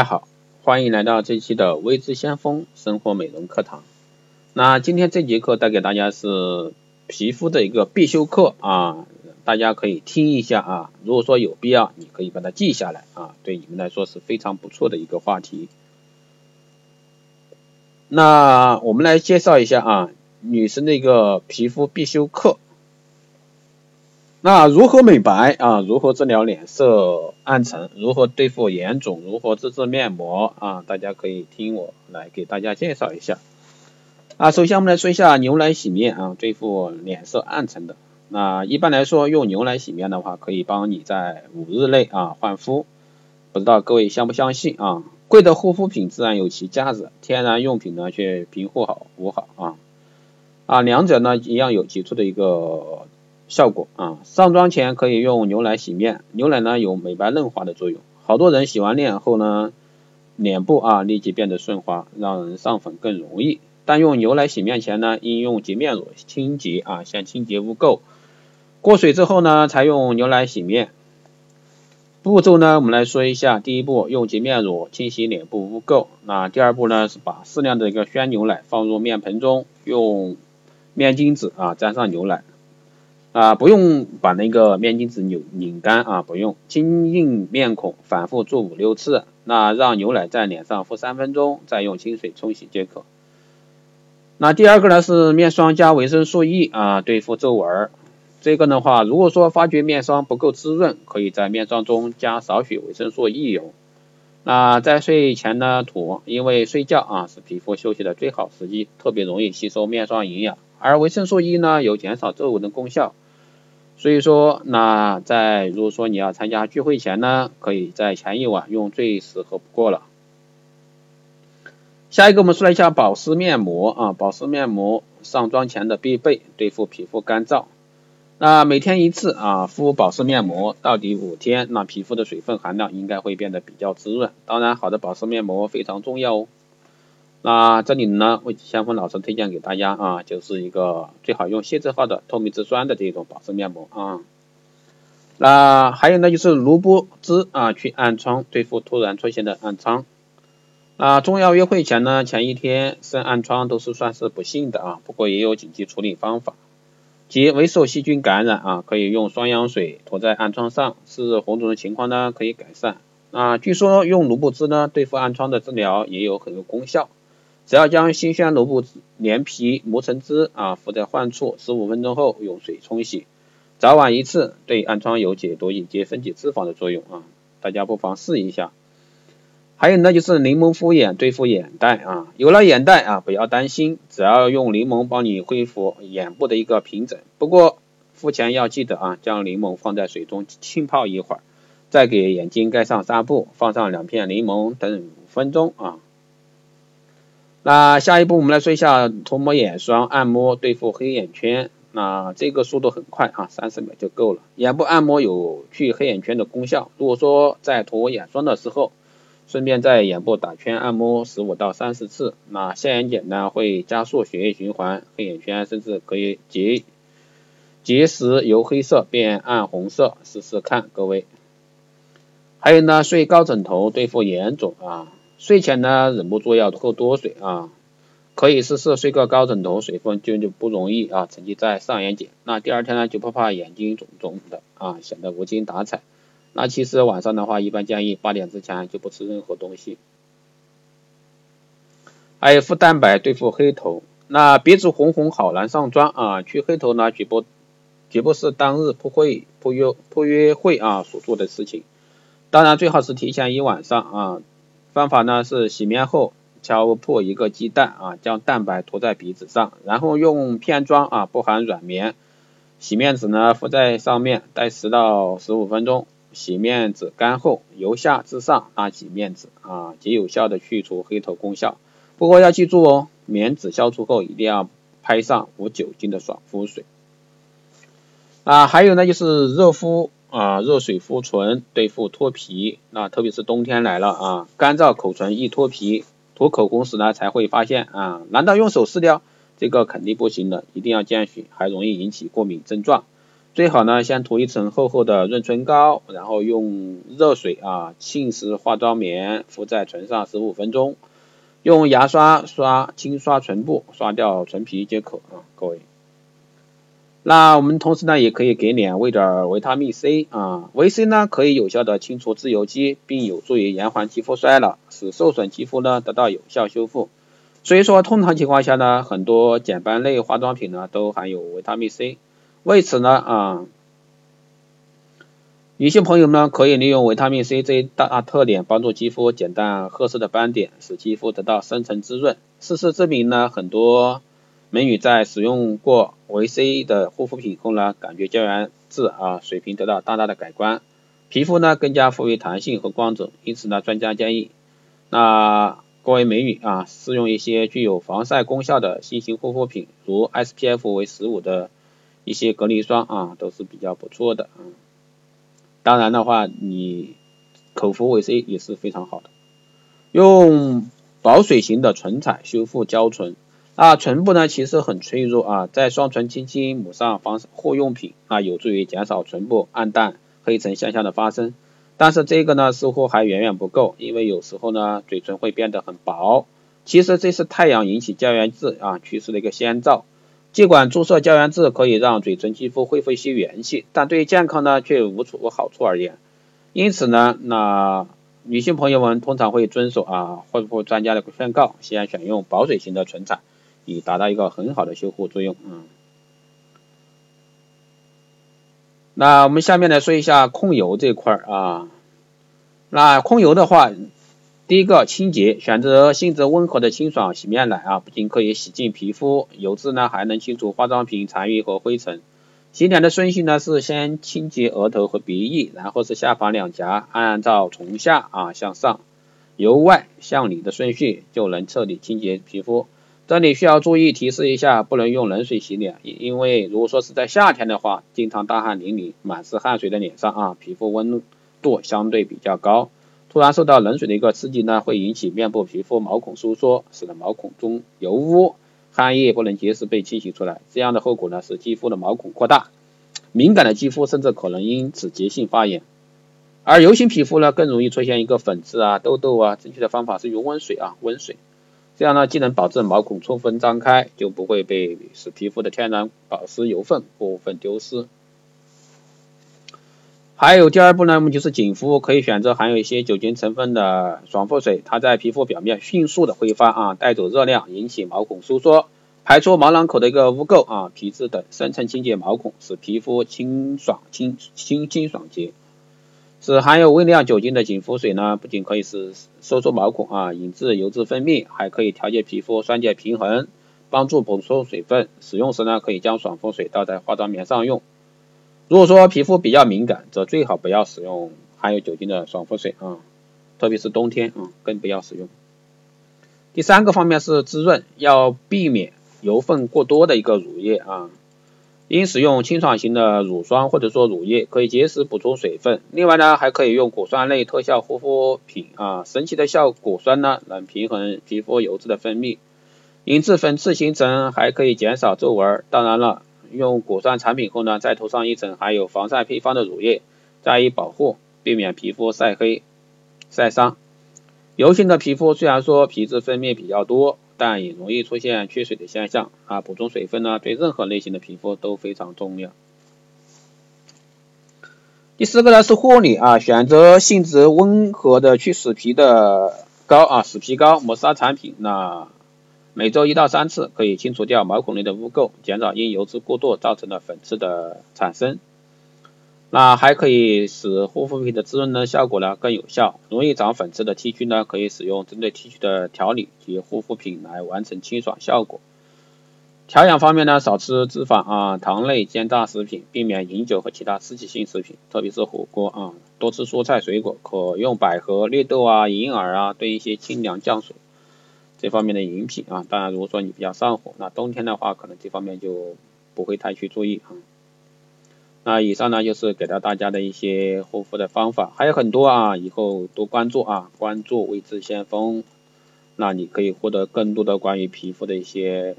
大家好，欢迎来到这期的微知先锋生活美容课堂。那今天这节课带给大家是皮肤的一个必修课啊，大家可以听一下啊。如果说有必要，你可以把它记下来啊，对你们来说是非常不错的一个话题。那我们来介绍一下啊，女生的一个皮肤必修课。那如何美白啊？如何治疗脸色暗沉？如何对付眼肿？如何自制面膜啊？大家可以听我来给大家介绍一下。啊，首先我们来说一下牛奶洗面啊，对付脸色暗沉的。那一般来说，用牛奶洗面的话，可以帮你在五日内啊焕肤。不知道各位相不相信啊？贵的护肤品自然有其价值，天然用品呢却平护好无好啊。啊，两者呢一样有杰出的一个。效果啊，上妆前可以用牛奶洗面，牛奶呢有美白嫩滑的作用，好多人洗完脸后呢，脸部啊立即变得顺滑，让人上粉更容易。但用牛奶洗面前呢，应用洁面乳清洁啊，先清洁污垢，过水之后呢，才用牛奶洗面。步骤呢，我们来说一下，第一步用洁面乳清洗脸部污垢，那第二步呢是把适量的一个鲜牛奶放入面盆中，用面巾纸啊沾上牛奶。啊，不用把那个面巾纸扭拧干啊，不用，轻硬面孔，反复做五六次，那让牛奶在脸上敷三分钟，再用清水冲洗即可。那第二个呢是面霜加维生素 E 啊，对付皱纹。这个的话，如果说发觉面霜不够滋润，可以在面霜中加少许维生素 E 油。那在睡前呢涂，因为睡觉啊是皮肤休息的最好时机，特别容易吸收面霜营养。而维生素 E 呢有减少皱纹的功效。所以说，那在如果说你要参加聚会前呢，可以在前一晚用最适合不过了。下一个我们说了一下保湿面膜啊，保湿面膜上妆前的必备，对付皮肤干燥。那每天一次啊，敷保湿面膜到底五天，那皮肤的水分含量应该会变得比较滋润。当然，好的保湿面膜非常重要哦。那这里呢，为先锋老师推荐给大家啊，就是一个最好用谢字号的透明质酸的这种保湿面膜啊。那还有呢，就是芦布汁啊，去暗疮，对付突然出现的暗疮。啊，重要约会前呢，前一天生暗疮都是算是不幸的啊，不过也有紧急处理方法，即未受细菌感染啊，可以用双氧水涂在暗疮上，是红肿的情况呢可以改善。啊，据说用芦布汁呢，对付暗疮的治疗也有很多功效。只要将新鲜萝卜连皮磨成汁啊，敷在患处，十五分钟后用水冲洗，早晚一次，对暗疮有解毒以及分解脂肪的作用啊，大家不妨试一下。还有呢，就是柠檬敷眼对付眼袋啊，有了眼袋啊，不要担心，只要用柠檬帮你恢复眼部的一个平整。不过敷前要记得啊，将柠檬放在水中浸泡一会儿，再给眼睛盖上纱布，放上两片柠檬，等五分钟啊。那下一步我们来说一下涂抹眼霜按摩对付黑眼圈，那这个速度很快啊，三十秒就够了。眼部按摩有去黑眼圈的功效，如果说在涂眼霜的时候，顺便在眼部打圈按摩十五到三十次，那下眼睑呢会加速血液循环，黑眼圈甚至可以结结石由黑色变暗红色，试试看各位。还有呢，睡高枕头对付眼肿啊。睡前呢，忍不住要喝多水啊，可以试试睡个高枕头，水分就就不容易啊沉积在上眼睑，那第二天呢就不怕眼睛肿肿的啊，显得无精打采。那其实晚上的话，一般建议八点之前就不吃任何东西。还有敷蛋白对付黑头，那鼻子红红好难上妆啊，去黑头呢绝不绝不是当日不会不约不约会啊所做的事情，当然最好是提前一晚上啊。方法呢是洗面后敲破一个鸡蛋啊，将蛋白涂在鼻子上，然后用片装啊不含软棉洗面纸呢敷在上面，待十到十五分钟，洗面纸干后由下至上拉起面纸啊，极有效的去除黑头功效。不过要记住哦，棉纸消除后一定要拍上无酒精的爽肤水啊。还有呢就是热敷。啊，热水敷唇对付脱皮，那特别是冬天来了啊，干燥口唇易脱皮，涂口红时呢才会发现啊，难道用手撕掉？这个肯定不行的，一定要见血，还容易引起过敏症状。最好呢先涂一层厚厚的润唇膏，然后用热水啊浸湿化妆棉，敷在唇上十五分钟，用牙刷刷轻刷唇部，刷掉唇皮即可啊，各位。那我们同时呢，也可以给脸喂点维他命 C 啊，维 C 呢可以有效的清除自由基，并有助于延缓肌肤衰老，使受损肌肤呢得到有效修复。所以说，通常情况下呢，很多减斑类化妆品呢都含有维他命 C。为此呢啊，女性朋友们可以利用维他命 C 这一大特点，帮助肌肤减淡褐色的斑点，使肌肤得到深层滋润。事实证明呢，很多美女在使用过维 C 的护肤品后呢，感觉胶原质啊水平得到大大的改观，皮肤呢更加富于弹性和光泽。因此呢，专家建议，那各位美女啊，试用一些具有防晒功效的新型护肤品，如 SPF 为十五的一些隔离霜啊，都是比较不错的啊。当然的话，你口服维 C 也是非常好的。用保水型的唇彩修复娇唇。啊，唇部呢其实很脆弱啊，在双唇轻轻抹上防护用品啊，有助于减少唇部暗淡、黑沉现象的发生。但是这个呢似乎还远远不够，因为有时候呢嘴唇会变得很薄。其实这是太阳引起胶原质啊趋势的一个先兆。尽管注射胶原质可以让嘴唇肌肤恢复一些元气，但对健康呢却无处无好处而言。因此呢，那女性朋友们通常会遵守啊护肤专家的劝告，先选用保水型的唇彩。以达到一个很好的修护作用嗯。那我们下面来说一下控油这块儿啊。那控油的话，第一个清洁，选择性质温和的清爽洗面奶啊，不仅可以洗净皮肤油脂呢，还能清除化妆品残余和灰尘。洗脸的顺序呢是先清洁额头和鼻翼，然后是下巴两颊，按照从下啊向上，由外向里的顺序就能彻底清洁皮肤。这里需要注意提示一下，不能用冷水洗脸，因因为如果说是在夏天的话，经常大汗淋漓、满是汗水的脸上啊，皮肤温度相对比较高，突然受到冷水的一个刺激呢，会引起面部皮肤毛孔收缩，使得毛孔中油污、汗液不能及时被清洗出来，这样的后果呢是肌肤的毛孔扩大，敏感的肌肤甚至可能因此急性发炎，而油性皮肤呢更容易出现一个粉刺啊、痘痘啊，正确的方法是用温水啊，温水。这样呢，既能保证毛孔充分张开，就不会被使皮肤的天然保湿油分过分丢失。还有第二步呢，我们就是紧肤，可以选择含有一些酒精成分的爽肤水，它在皮肤表面迅速的挥发啊，带走热量，引起毛孔收缩，排出毛囊口的一个污垢啊、皮脂等，深层清洁毛孔，使皮肤清爽清清清爽洁。使含有微量酒精的紧肤水呢，不仅可以使收缩毛孔啊，引致油脂分泌，还可以调节皮肤酸碱平衡，帮助补充水分。使用时呢，可以将爽肤水倒在化妆棉上用。如果说皮肤比较敏感，则最好不要使用含有酒精的爽肤水啊，特别是冬天啊，更不要使用。第三个方面是滋润，要避免油分过多的一个乳液啊。应使用清爽型的乳霜或者说乳液，可以及时补充水分。另外呢，还可以用果酸类特效护肤品啊，神奇的效果酸呢，能平衡皮肤油脂的分泌，引致粉刺形成，还可以减少皱纹。当然了，用果酸产品后呢，再涂上一层含有防晒配方的乳液，加以保护，避免皮肤晒黑、晒伤。油性的皮肤虽然说皮脂分泌比较多。但也容易出现缺水的现象啊，补充水分呢，对任何类型的皮肤都非常重要。第四个呢是护理啊，选择性质温和的去死皮的膏啊，死皮膏磨砂产品，那每周一到三次可以清除掉毛孔内的污垢，减少因油脂过多造成的粉刺的产生。那还可以使护肤品的滋润的效果呢更有效。容易长粉刺的 T 区呢，可以使用针对 T 区的调理及护肤品来完成清爽效果。调养方面呢，少吃脂肪啊、糖类、煎炸食品，避免饮酒和其他刺激性食品，特别是火锅啊。多吃蔬菜水果，可用百合、绿豆啊、银耳啊兑一些清凉降暑这方面的饮品啊。当然，如果说你比较上火，那冬天的话，可能这方面就不会太去注意啊。那以上呢就是给到大家的一些护肤的方法，还有很多啊，以后多关注啊，关注未知先锋，那你可以获得更多的关于皮肤的一些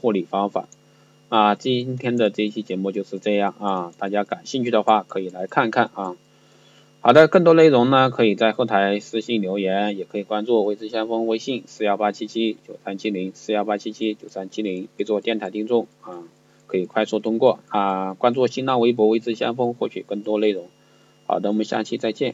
护理方法啊，今天的这一期节目就是这样啊，大家感兴趣的话可以来看看啊。好的，更多内容呢，可以在后台私信留言，也可以关注未知先锋微信四幺八七七九三七零四幺八七七九三七零，可以做电台听众啊，可以快速通过啊。关注新浪微博微知先锋，获取更多内容。好的，我们下期再见。